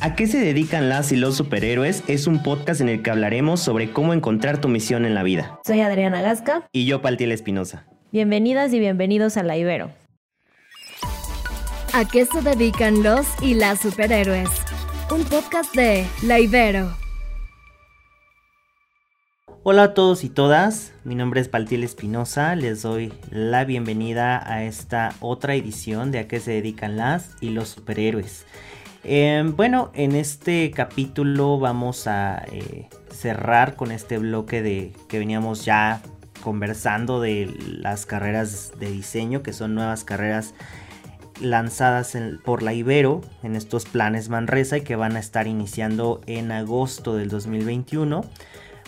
¿A qué se dedican las y los superhéroes? Es un podcast en el que hablaremos sobre cómo encontrar tu misión en la vida. Soy Adriana Gasca. Y yo, Paltiel Espinosa. Bienvenidas y bienvenidos a La Ibero. ¿A qué se dedican los y las superhéroes? Un podcast de La Ibero. Hola a todos y todas, mi nombre es Paltiel Espinosa, les doy la bienvenida a esta otra edición de A qué se dedican las y los superhéroes. Em, bueno, en este capítulo vamos a eh, cerrar con este bloque de que veníamos ya conversando de las carreras de diseño, que son nuevas carreras lanzadas por la Ibero en estos planes Manresa y que van a estar iniciando en agosto del 2021.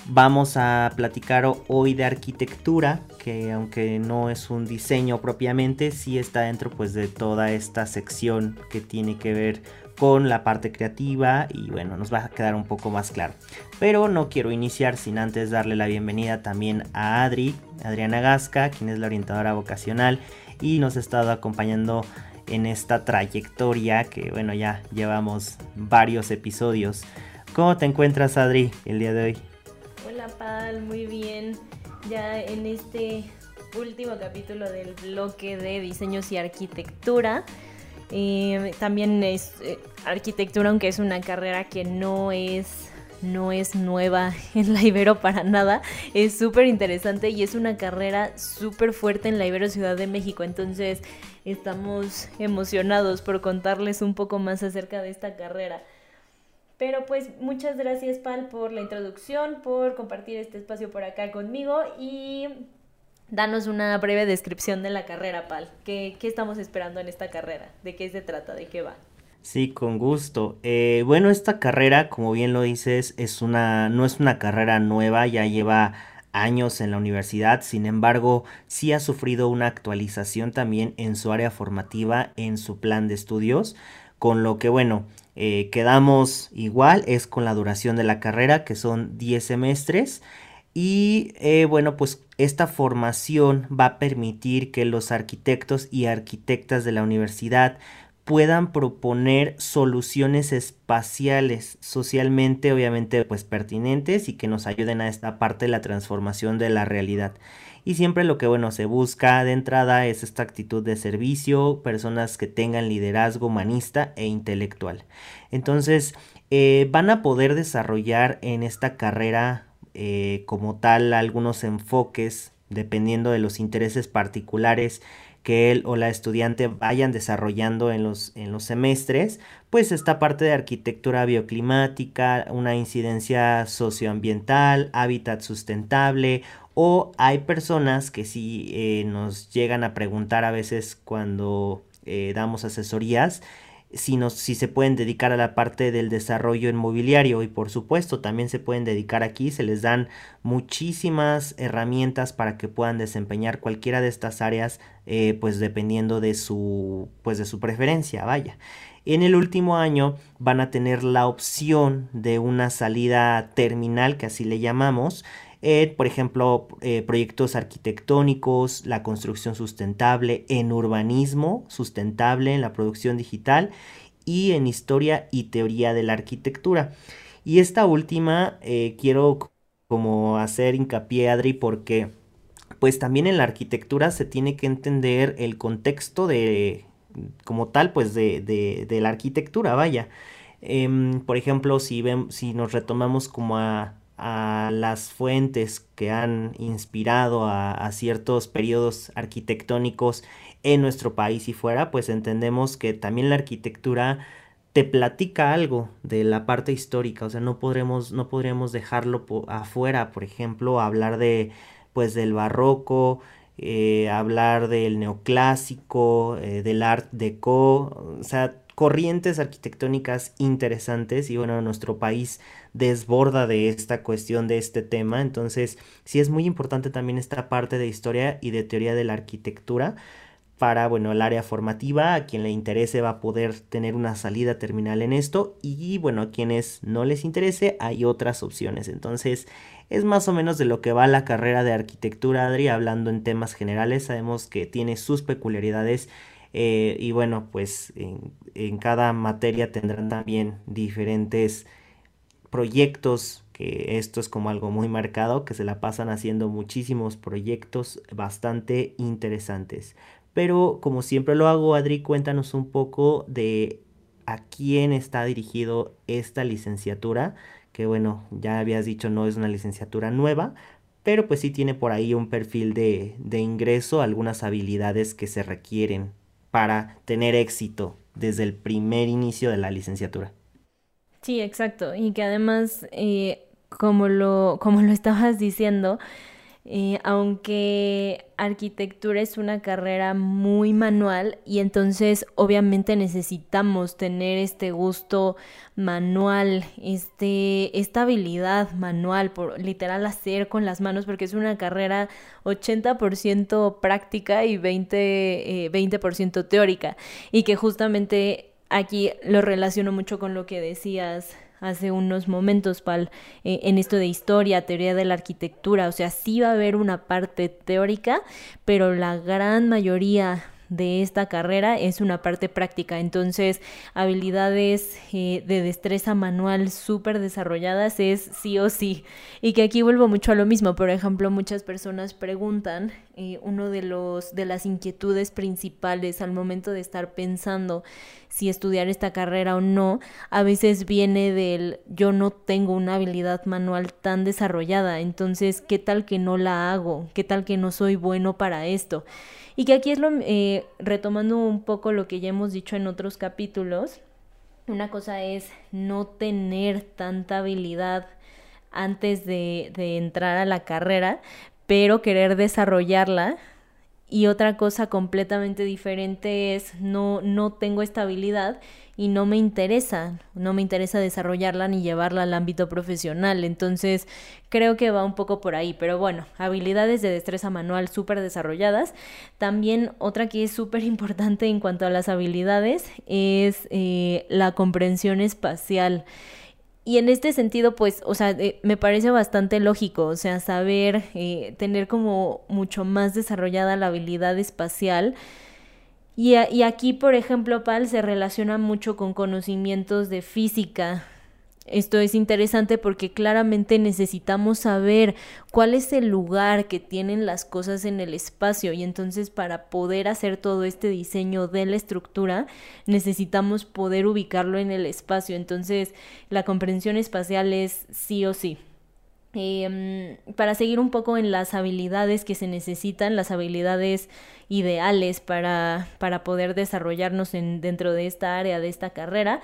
Vamos a platicar hoy de arquitectura, que aunque no es un diseño propiamente, sí está dentro pues de toda esta sección que tiene que ver con la parte creativa y bueno, nos va a quedar un poco más claro. Pero no quiero iniciar sin antes darle la bienvenida también a Adri, Adriana Gasca, quien es la orientadora vocacional y nos ha estado acompañando en esta trayectoria que bueno, ya llevamos varios episodios. ¿Cómo te encuentras Adri el día de hoy? Hola Pal, muy bien. Ya en este último capítulo del bloque de diseños y arquitectura. Eh, también es eh, arquitectura, aunque es una carrera que no es no es nueva en la Ibero para nada, es súper interesante y es una carrera súper fuerte en la Ibero Ciudad de México, entonces estamos emocionados por contarles un poco más acerca de esta carrera. Pero pues muchas gracias Pal por la introducción, por compartir este espacio por acá conmigo y Danos una breve descripción de la carrera, Pal. ¿Qué, estamos esperando en esta carrera? ¿De qué se trata? ¿De qué va? Sí, con gusto. Eh, bueno, esta carrera, como bien lo dices, es una, no es una carrera nueva, ya lleva años en la universidad, sin embargo, sí ha sufrido una actualización también en su área formativa, en su plan de estudios, con lo que, bueno, eh, quedamos igual, es con la duración de la carrera, que son 10 semestres. Y eh, bueno, pues esta formación va a permitir que los arquitectos y arquitectas de la universidad puedan proponer soluciones espaciales socialmente obviamente pues pertinentes y que nos ayuden a esta parte de la transformación de la realidad. Y siempre lo que bueno se busca de entrada es esta actitud de servicio, personas que tengan liderazgo humanista e intelectual. Entonces eh, van a poder desarrollar en esta carrera eh, como tal algunos enfoques dependiendo de los intereses particulares que él o la estudiante vayan desarrollando en los, en los semestres, pues esta parte de arquitectura bioclimática, una incidencia socioambiental, hábitat sustentable, o hay personas que sí eh, nos llegan a preguntar a veces cuando eh, damos asesorías, si, si se pueden dedicar a la parte del desarrollo inmobiliario y por supuesto también se pueden dedicar aquí, se les dan muchísimas herramientas para que puedan desempeñar cualquiera de estas áreas eh, pues dependiendo de su pues de su preferencia, vaya. En el último año van a tener la opción de una salida terminal, que así le llamamos, eh, por ejemplo, eh, proyectos arquitectónicos, la construcción sustentable, en urbanismo sustentable, en la producción digital y en historia y teoría de la arquitectura. Y esta última eh, quiero como hacer hincapié, Adri, porque pues también en la arquitectura se tiene que entender el contexto de, como tal, pues de, de, la arquitectura, vaya. Em, por ejemplo, si, si nos retomamos como a a las fuentes que han inspirado a, ciertos periodos arquitectónicos en nuestro país y fuera, pues entendemos que también la arquitectura te platica algo de la parte histórica, o sea, no podremos, no dejarlo afuera, por ejemplo, hablar de, pues, del barroco, eh, hablar del neoclásico, eh, del art deco, o sea, corrientes arquitectónicas interesantes y bueno, nuestro país desborda de esta cuestión, de este tema, entonces sí es muy importante también esta parte de historia y de teoría de la arquitectura para, bueno, el área formativa, a quien le interese va a poder tener una salida terminal en esto. Y bueno, a quienes no les interese hay otras opciones, entonces es más o menos de lo que va la carrera de arquitectura, Adri, hablando en temas generales, sabemos que tiene sus peculiaridades eh, y bueno, pues en, cada materia tendrán también diferentes proyectos, que esto es como algo muy marcado, que se la pasan haciendo muchísimos proyectos bastante interesantes. Pero como siempre lo hago, Adri, cuéntanos un poco de a quién está dirigido esta licenciatura, que bueno, ya habías dicho no es una licenciatura nueva, pero pues sí tiene por ahí un perfil de, de ingreso, algunas habilidades que se requieren para tener éxito desde el primer inicio de la licenciatura. Sí, exacto. Y que además, eh, como, lo, como lo estabas diciendo, eh, aunque arquitectura es una carrera muy manual y entonces obviamente necesitamos tener este gusto manual, este, esta habilidad manual, por literal hacer con las manos, porque es una carrera 80% práctica y 20%, 20 eh, teórica. Y que justamente aquí lo relaciono mucho con lo que decías hace unos momentos, Pal, eh, en esto de historia, teoría de la arquitectura. O sea, sí va a haber una parte teórica, pero la gran mayoría de esta carrera es una parte práctica. Entonces, habilidades eh, de destreza manual súper desarrolladas es sí o sí. Y que aquí vuelvo mucho a lo mismo. Por ejemplo, muchas personas preguntan, eh, uno de los de las inquietudes principales al momento de estar pensando si estudiar esta carrera o no, a veces viene del yo no tengo una habilidad manual tan desarrollada, entonces, ¿qué tal que no la hago? ¿Qué tal que no soy bueno para esto? Y que aquí es lo, eh, retomando un poco lo que ya hemos dicho en otros capítulos, una cosa es no tener tanta habilidad antes de, de entrar a la carrera, pero querer desarrollarla y otra cosa completamente diferente es no, no tengo estabilidad y no me interesa, no me interesa desarrollarla ni llevarla al ámbito profesional. Entonces creo que va un poco por ahí, pero bueno, habilidades de destreza manual súper desarrolladas. También otra que es súper importante en cuanto a las habilidades es eh, la comprensión espacial. Y en este sentido, pues, o sea, eh, me parece bastante lógico, o sea, saber, eh, tener como mucho más desarrollada la habilidad espacial. Y, y aquí, por ejemplo, Pal se relaciona mucho con conocimientos de física, esto es interesante porque claramente necesitamos saber cuál es el lugar que tienen las cosas en el espacio y entonces para poder hacer todo este diseño de la estructura necesitamos poder ubicarlo en el espacio. Entonces la comprensión espacial es sí o sí. Em, para seguir un poco en las habilidades que se necesitan, las habilidades ideales para, para poder desarrollarnos en, dentro de esta área, de esta carrera,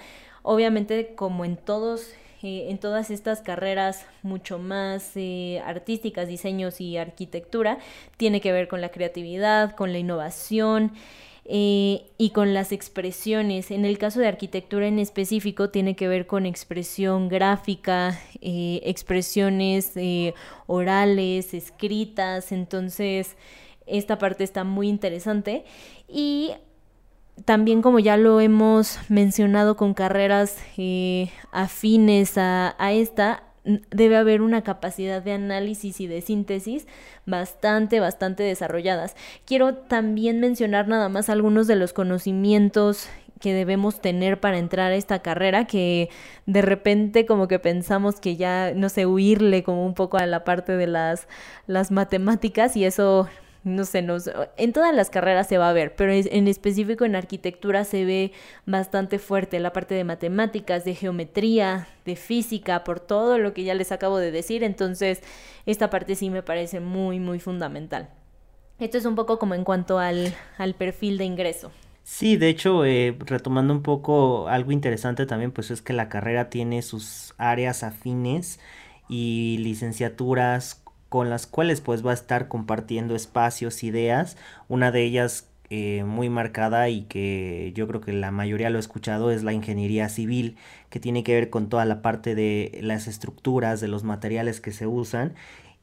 Obviamente, como en todos eh, en todas estas carreras mucho más eh, artísticas, diseños y arquitectura, tiene que ver con la creatividad, con la innovación. Eh, y con las expresiones. En el caso de arquitectura en específico tiene que ver con expresión gráfica, expresiones orales, escritas, entonces esta parte está muy interesante. Y también como ya lo hemos mencionado con carreras eh, afines a, a esta, debe haber una capacidad de análisis y de síntesis bastante, bastante desarrolladas. Quiero también mencionar nada más algunos de los conocimientos que debemos tener para entrar a esta carrera, que de repente como que pensamos que ya, no sé, huirle como un poco a la parte de las, las matemáticas y eso no sé, no en todas las carreras se va a ver, pero en específico en arquitectura se ve bastante fuerte la parte de matemáticas, de geometría, de física, por todo lo que ya les acabo de decir, entonces esta parte sí me parece muy, muy fundamental. Esto es un poco como en cuanto al, al perfil de ingreso. Sí, de hecho, eh, retomando un poco algo interesante también, pues es que la carrera tiene sus áreas afines y licenciaturas con las cuales pues va a estar compartiendo espacios, ideas. Una de ellas eh, muy marcada y que yo creo que la mayoría lo ha escuchado es la ingeniería civil, que tiene que ver con toda la parte de las estructuras, de los materiales que se usan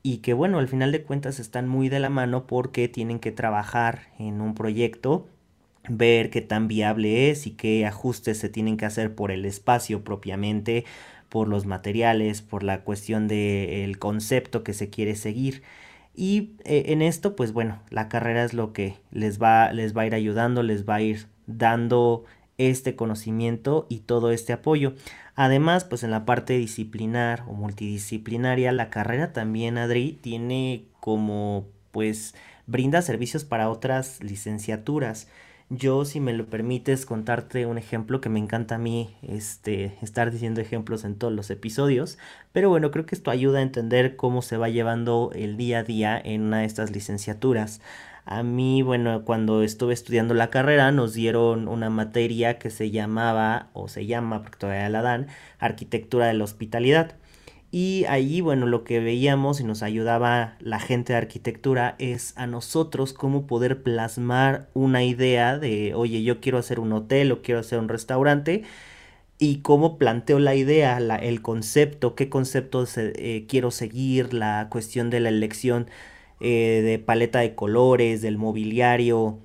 y que bueno, al final de cuentas están muy de la mano porque tienen que trabajar en un proyecto, ver qué tan viable es y qué ajustes se tienen que hacer por el espacio propiamente, por los materiales, por la cuestión del concepto que se quiere seguir. Y eh, en esto, pues bueno, la carrera es lo que les va, les va a ir ayudando, les va a ir dando este conocimiento y todo este apoyo. Además, pues en la parte disciplinar o multidisciplinaria, la carrera también, Adri, tiene como, pues, brinda servicios para otras licenciaturas. Yo, si me lo permites, contarte un ejemplo que me encanta a mí este, estar diciendo ejemplos en todos los episodios, pero bueno, creo que esto ayuda a entender cómo se va llevando el día a día en una de estas licenciaturas. A mí, bueno, cuando estuve estudiando la carrera nos dieron una materia que se llamaba, o se llama, porque todavía la dan, Arquitectura de la Hospitalidad. Y allí, bueno, lo que veíamos y nos ayudaba la gente de arquitectura es a nosotros cómo poder plasmar una idea de, oye, yo quiero hacer un hotel o quiero hacer un restaurante y cómo planteo la idea, el concepto, qué concepto eh, quiero seguir, la cuestión de la elección eh, de paleta de colores, del mobiliario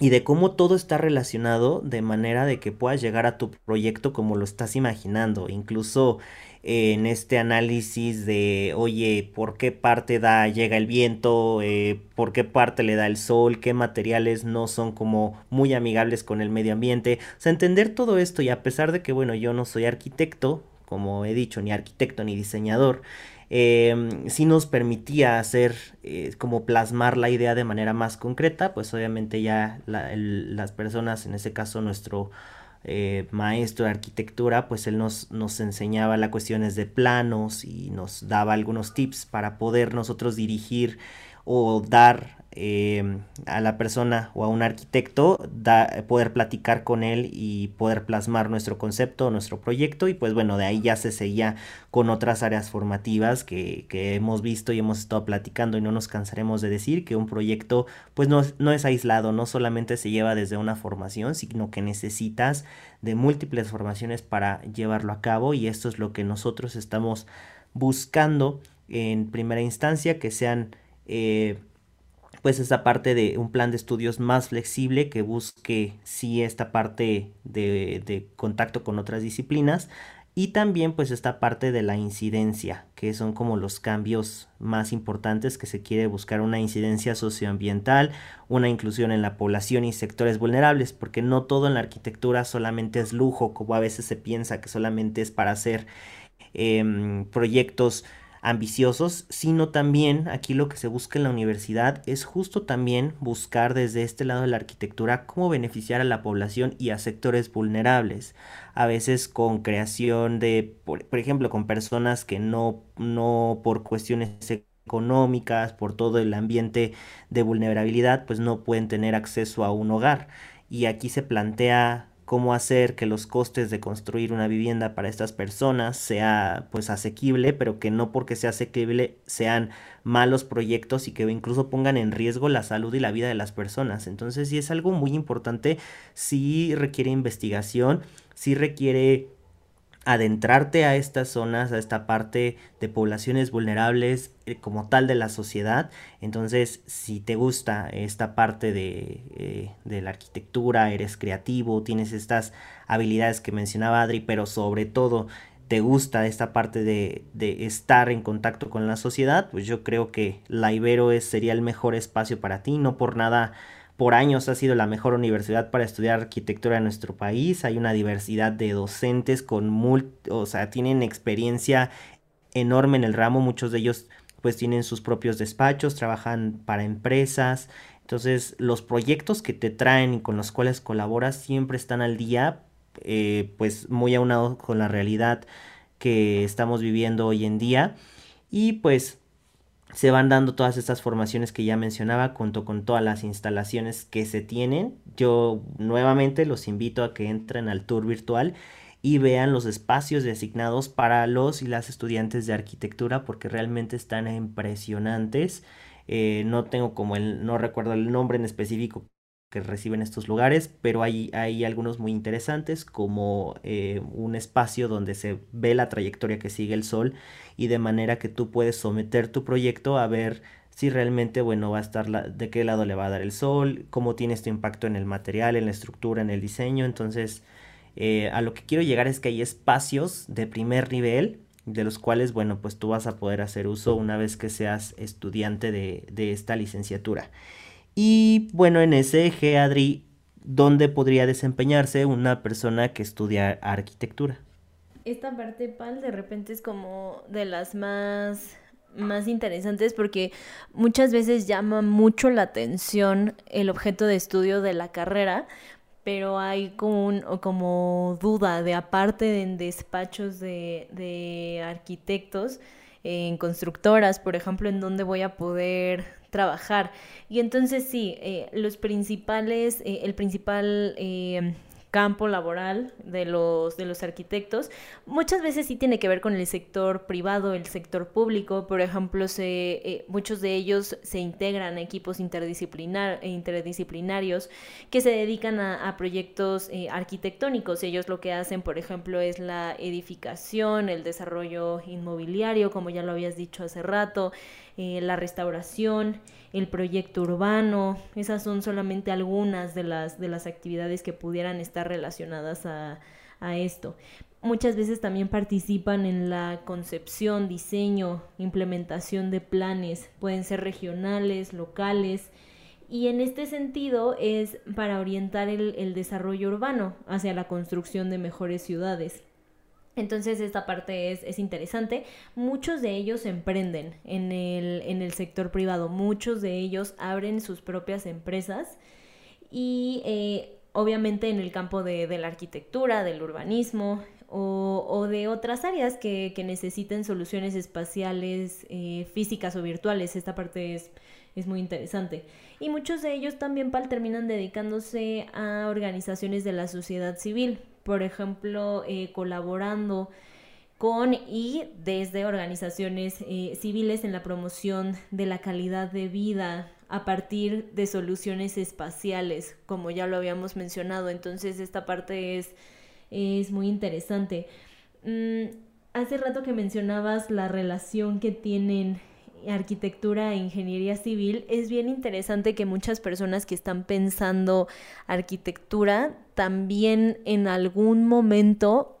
y de cómo todo está relacionado de manera de que puedas llegar a tu proyecto como lo estás imaginando, incluso en este análisis de, oye, ¿por qué parte da, llega el viento? Eh, ¿Por qué parte le da el sol? ¿Qué materiales no son como muy amigables con el medio ambiente? O sea, entender todo esto y a pesar de que, bueno, yo no soy arquitecto, como he dicho, ni arquitecto ni diseñador, eh, sí nos permitía hacer eh, como plasmar la idea de manera más concreta, pues obviamente ya las personas, en ese caso nuestro eh, maestro de arquitectura, pues él nos, nos enseñaba las cuestiones de planos y nos daba algunos tips para poder nosotros dirigir o dar Em, a la persona o a un arquitecto, poder platicar con él y poder plasmar nuestro concepto, nuestro proyecto. Y pues bueno, de ahí ya se seguía con otras áreas formativas que, hemos visto y hemos estado platicando y no nos cansaremos de decir que un proyecto pues no, no es aislado, no solamente se lleva desde una formación, sino que necesitas de múltiples formaciones para llevarlo a cabo. Y esto es lo que nosotros estamos buscando en primera instancia, que sean eh, pues esa parte de un plan de estudios más flexible que busque sí esta parte de, contacto con otras disciplinas. Y también pues esta parte de la incidencia, que son como los cambios más importantes que se quiere buscar una incidencia socioambiental, una inclusión en la población y sectores vulnerables, porque no todo en la arquitectura solamente es lujo, como a veces se piensa que solamente es para hacer em, proyectos ambiciosos, sino también aquí lo que se busca en la universidad es justo también buscar desde este lado de la arquitectura cómo beneficiar a la población y a sectores vulnerables, a veces con creación de, por, ejemplo, con personas que no, no por cuestiones económicas, por todo el ambiente de vulnerabilidad, pues no pueden tener acceso a un hogar. Y aquí se plantea cómo hacer que los costes de construir una vivienda para estas personas sea pues asequible, pero que no porque sea asequible sean malos proyectos y que incluso pongan en riesgo la salud y la vida de las personas. Entonces, si es algo muy importante, sí requiere investigación, sí requiere adentrarte a estas zonas, a esta parte de poblaciones vulnerables eh, como tal de la sociedad. Entonces, si te gusta esta parte de, eh, de, la arquitectura, eres creativo, tienes estas habilidades que mencionaba Adri, pero sobre todo te gusta esta parte de, de estar en contacto con la sociedad, pues yo creo que la Ibero es, sería el mejor espacio para ti, no por nada por años ha sido la mejor universidad para estudiar arquitectura en nuestro país. Hay una diversidad de docentes con o sea, tienen experiencia enorme en el ramo. Muchos de ellos pues tienen sus propios despachos, trabajan para empresas. Entonces los proyectos que te traen y con los cuales colaboras siempre están al día, eh, pues muy aunado con la realidad que estamos viviendo hoy en día. Y pues se van dando todas estas formaciones que ya mencionaba, junto con todas las instalaciones que se tienen. Yo nuevamente los invito a que entren al tour virtual y vean los espacios designados para los y las estudiantes de arquitectura porque realmente están impresionantes. Eh, no tengo como el, no recuerdo el nombre en específico que reciben estos lugares, pero hay, hay algunos muy interesantes como eh, un espacio donde se ve la trayectoria que sigue el Sol y de manera que tú puedes someter tu proyecto a ver si realmente, bueno, va a estar de qué lado le va a dar el sol, cómo tiene este impacto en el material, en la estructura, en el diseño. Entonces, eh, a lo que quiero llegar es que hay espacios de primer nivel de los cuales, bueno, pues tú vas a poder hacer uso una vez que seas estudiante de, de esta licenciatura. Y bueno, en ese eje, Adri, ¿dónde podría desempeñarse una persona que estudia arquitectura? Esta parte, Pal, de repente es como de las más más interesantes porque muchas veces llama mucho la atención el objeto de estudio de la carrera, pero hay como, un, como duda de aparte en despachos de, de arquitectos, en constructoras, por ejemplo, en dónde voy a poder trabajar. Y entonces sí, eh, los principales, eh, el principal eh, campo laboral de los, de los arquitectos, muchas veces sí tiene que ver con el sector privado, el sector público. Por ejemplo, se, muchos de ellos se integran a equipos interdisciplinar, interdisciplinarios que se dedican a, proyectos arquitectónicos. Ellos lo que hacen, por ejemplo, es la edificación, el desarrollo inmobiliario, como ya lo habías dicho hace rato, eh, la restauración, el proyecto urbano. Esas son solamente algunas de las, de las actividades que pudieran estar relacionadas a, a esto. Muchas veces también participan en la concepción, diseño, implementación de planes. Pueden ser regionales, locales. Y en este sentido es para orientar el, el desarrollo urbano hacia la construcción de mejores ciudades. Entonces esta parte es, interesante. Muchos de ellos emprenden en el, en el, sector privado, muchos de ellos abren sus propias empresas y eh, obviamente en el campo de, la arquitectura, del urbanismo o, de otras áreas que, necesiten soluciones espaciales, eh, físicas o virtuales. Esta parte es, es muy interesante. Y muchos de ellos también terminan dedicándose a organizaciones de la sociedad civil por ejemplo, eh, colaborando con y desde organizaciones eh, civiles en la promoción de la calidad de vida a partir de soluciones espaciales, como ya lo habíamos mencionado. Entonces, esta parte es, es muy interesante. Mm, hace rato que mencionabas la relación que tienen arquitectura e ingeniería civil, es bien interesante que muchas personas que están pensando arquitectura también en algún momento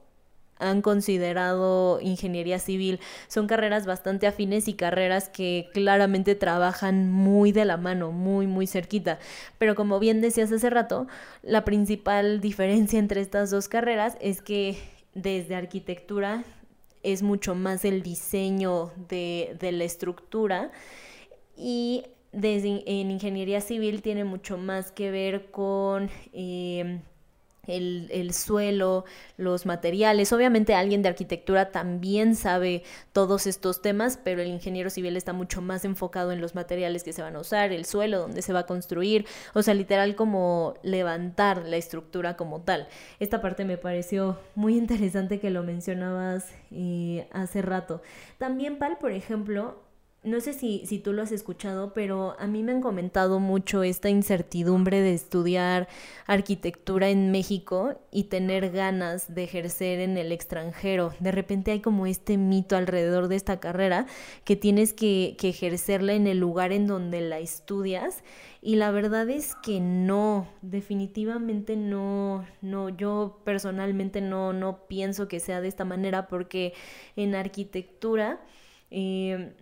han considerado ingeniería civil. Son carreras bastante afines y carreras que claramente trabajan muy de la mano, muy, muy cerquita. Pero como bien decías hace rato, la principal diferencia entre estas dos carreras es que desde arquitectura es mucho más el diseño de, la estructura y desde, en ingeniería civil tiene mucho más que ver con... Eh, el, suelo, los materiales. Obviamente alguien de arquitectura también sabe todos estos temas, pero el ingeniero civil está mucho más enfocado en los materiales que se van a usar, el suelo, donde se va a construir, o sea, literal como levantar la estructura como tal. Esta parte me pareció muy interesante que lo mencionabas eh, hace rato. También, Pal, por ejemplo, no sé si, si tú lo has escuchado, pero a mí me han comentado mucho esta incertidumbre de estudiar arquitectura en México y tener ganas de ejercer en el extranjero. De repente hay como este mito alrededor de esta carrera que tienes que, que ejercerla en el lugar en donde la estudias y la verdad es que no, definitivamente no, no, yo personalmente no, no pienso que sea de esta manera porque en arquitectura... Eh,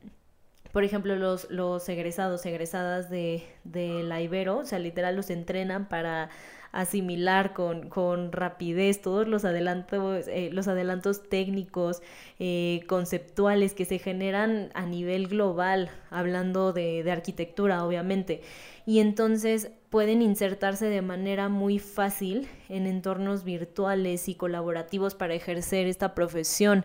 por ejemplo, los, los egresados, egresadas de, de la Ibero, o sea, literal los entrenan para asimilar con, con rapidez todos los adelantos, eh, los adelantos técnicos, eh, conceptuales que se generan a nivel global, hablando de, de arquitectura, obviamente. Y entonces pueden insertarse de manera muy fácil en entornos virtuales y colaborativos para ejercer esta profesión.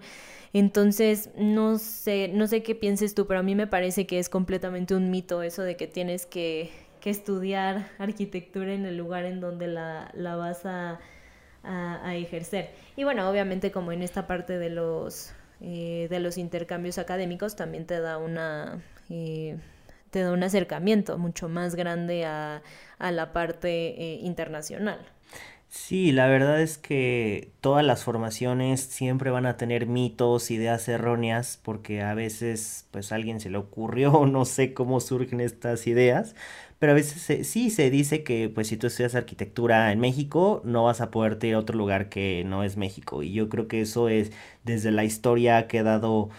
Entonces, no sé, no sé qué pienses tú, pero a mí me parece que es completamente un mito eso de que tienes que, estudiar arquitectura en el lugar en donde la, la vas a, ejercer. Y bueno, obviamente como en esta parte de los, eh, de los intercambios académicos también te da una... Eh, un acercamiento mucho más grande a, la parte eh, internacional. Sí, la verdad es que todas las formaciones siempre van a tener mitos, ideas erróneas, porque a veces pues a alguien se le ocurrió, no sé cómo surgen estas ideas, pero a veces sí se dice que pues si tú estudias arquitectura en México no vas a poderte ir a otro lugar que no es México y yo creo que eso es desde la historia ha quedado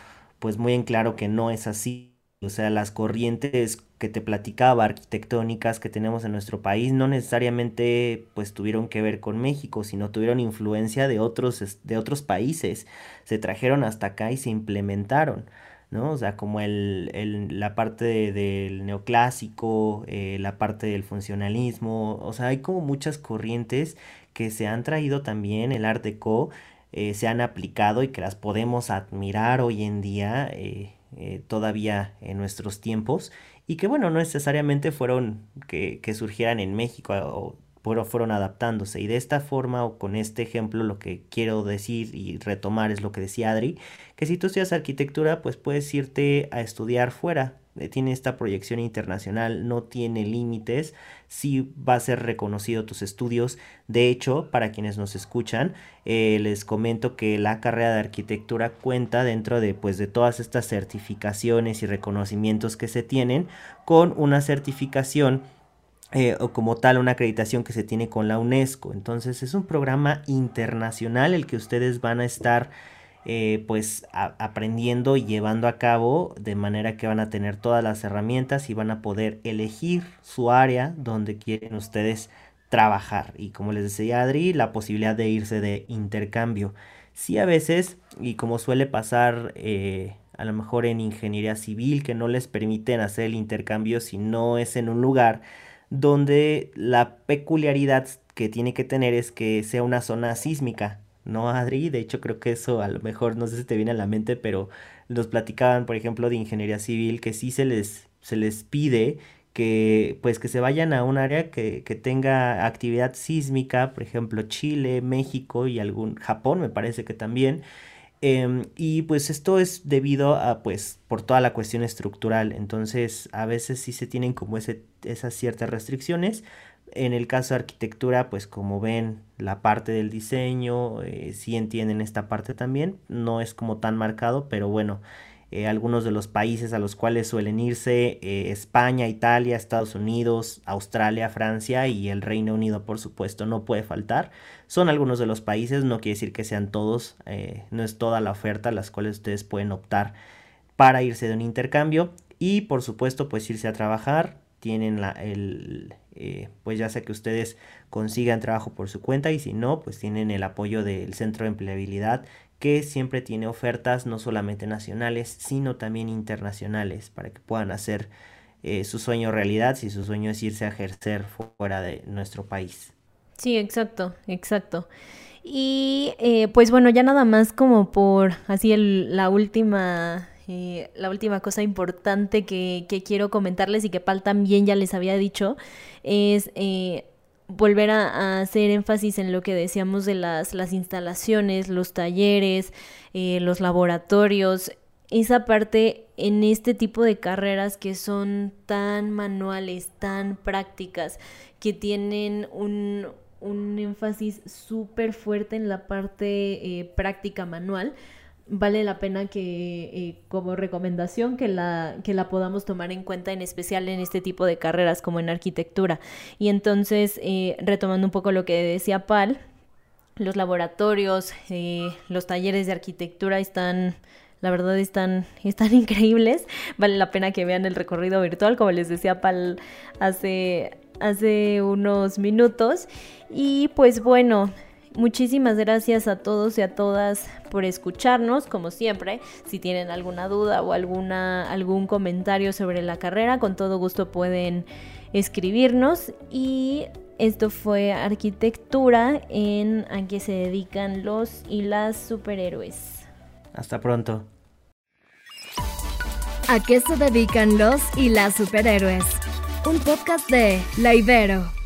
pues muy en claro que no es así. O sea, las corrientes que te platicaba arquitectónicas que tenemos en nuestro país no necesariamente pues tuvieron que ver con México, sino tuvieron influencia de otros, de otros países. Se trajeron hasta acá y se implementaron. ¿no? O sea, como el, el, la parte del neoclásico, eh, la parte del funcionalismo, o sea, hay como muchas corrientes que se han traído también, el Art Deco, eh, se han aplicado y que las podemos admirar hoy en día. Eh, eh, todavía en nuestros tiempos y que bueno, no necesariamente fueron que, que surgieran en México o pero fueron adaptándose. Y de esta forma o con este ejemplo lo que quiero decir y retomar es lo que decía Adri, que si tú estudias arquitectura pues puedes irte a estudiar fuera, tiene esta proyección internacional, no tiene límites, sí va a ser reconocido tus estudios. De hecho, para quienes nos escuchan, eh, les comento que la carrera de arquitectura cuenta dentro de, pues, de todas estas certificaciones y reconocimientos que se tienen con una certificación eh, o como tal una acreditación que se tiene con la UNESCO. Entonces es un programa internacional el que ustedes van a estar eh, pues aprendiendo y llevando a cabo de manera que van a tener todas las herramientas y van a poder elegir su área donde quieren ustedes trabajar. Y como les decía Adri la posibilidad de irse de intercambio. Sí a veces y como suele pasar eh, a lo mejor en ingeniería civil que no les permiten hacer el intercambio si no es en un lugar donde la peculiaridad que tiene que tener es que sea una zona sísmica ¿no, Adri? De hecho, creo que eso a lo mejor no sé si te viene a la mente, pero nos platicaban, por ejemplo, de ingeniería civil, que sí se les, se les pide que pues que se vayan a un área que, que tenga actividad sísmica, por ejemplo, Chile, México y algún Japón, me parece que también. Em, y pues esto es debido a pues por toda la cuestión estructural. Entonces a veces sí se tienen como esas ciertas restricciones, en el caso de arquitectura, pues como ven la parte del diseño, eh, sí entienden esta parte también, no es como tan marcado, pero bueno, eh, algunos de los países a los cuales suelen irse, eh, España, Italia, Estados Unidos, Australia, Francia y el Reino Unido, por supuesto, no puede faltar. Son algunos de los países, no quiere decir que sean todos, no es toda la oferta a las cuales ustedes pueden optar para irse de un intercambio y por supuesto pues irse a trabajar, tienen la, el, eh, pues ya sea que ustedes consigan trabajo por su cuenta y si no, pues tienen el apoyo del Centro de Empleabilidad que siempre tiene ofertas no solamente nacionales, sino también internacionales para que puedan hacer eh, su sueño realidad si su sueño es irse a ejercer fuera de nuestro país. Sí, exacto, exacto. Y eh, pues bueno, ya nada más como por así el, la última eh, la última cosa importante que, quiero comentarles y que Pal también ya les había dicho es eh, volver a, hacer énfasis en lo que decíamos de las, instalaciones, los talleres, eh, los laboratorios, esa parte en este tipo de carreras que son tan manuales, tan prácticas, que tienen un, un énfasis súper fuerte en la parte práctica manual vale la pena que eh, como recomendación que la, que la podamos tomar en cuenta en especial en este tipo de carreras como en arquitectura. Y entonces, eh, retomando un poco lo que decía Pal, los laboratorios, eh, los talleres de arquitectura están, la verdad están, están increíbles. Vale la pena que vean el recorrido virtual, como les decía Pal hace, hace unos minutos. Y pues bueno, Muchísimas gracias a todos y a todas por escucharnos, como siempre. Si tienen alguna duda o alguna, algún comentario sobre la carrera, con todo gusto pueden escribirnos. Y esto fue arquitectura en a qué se dedican los y las superhéroes. Hasta pronto. ¿A qué se dedican los y las superhéroes? Un podcast de La Ibero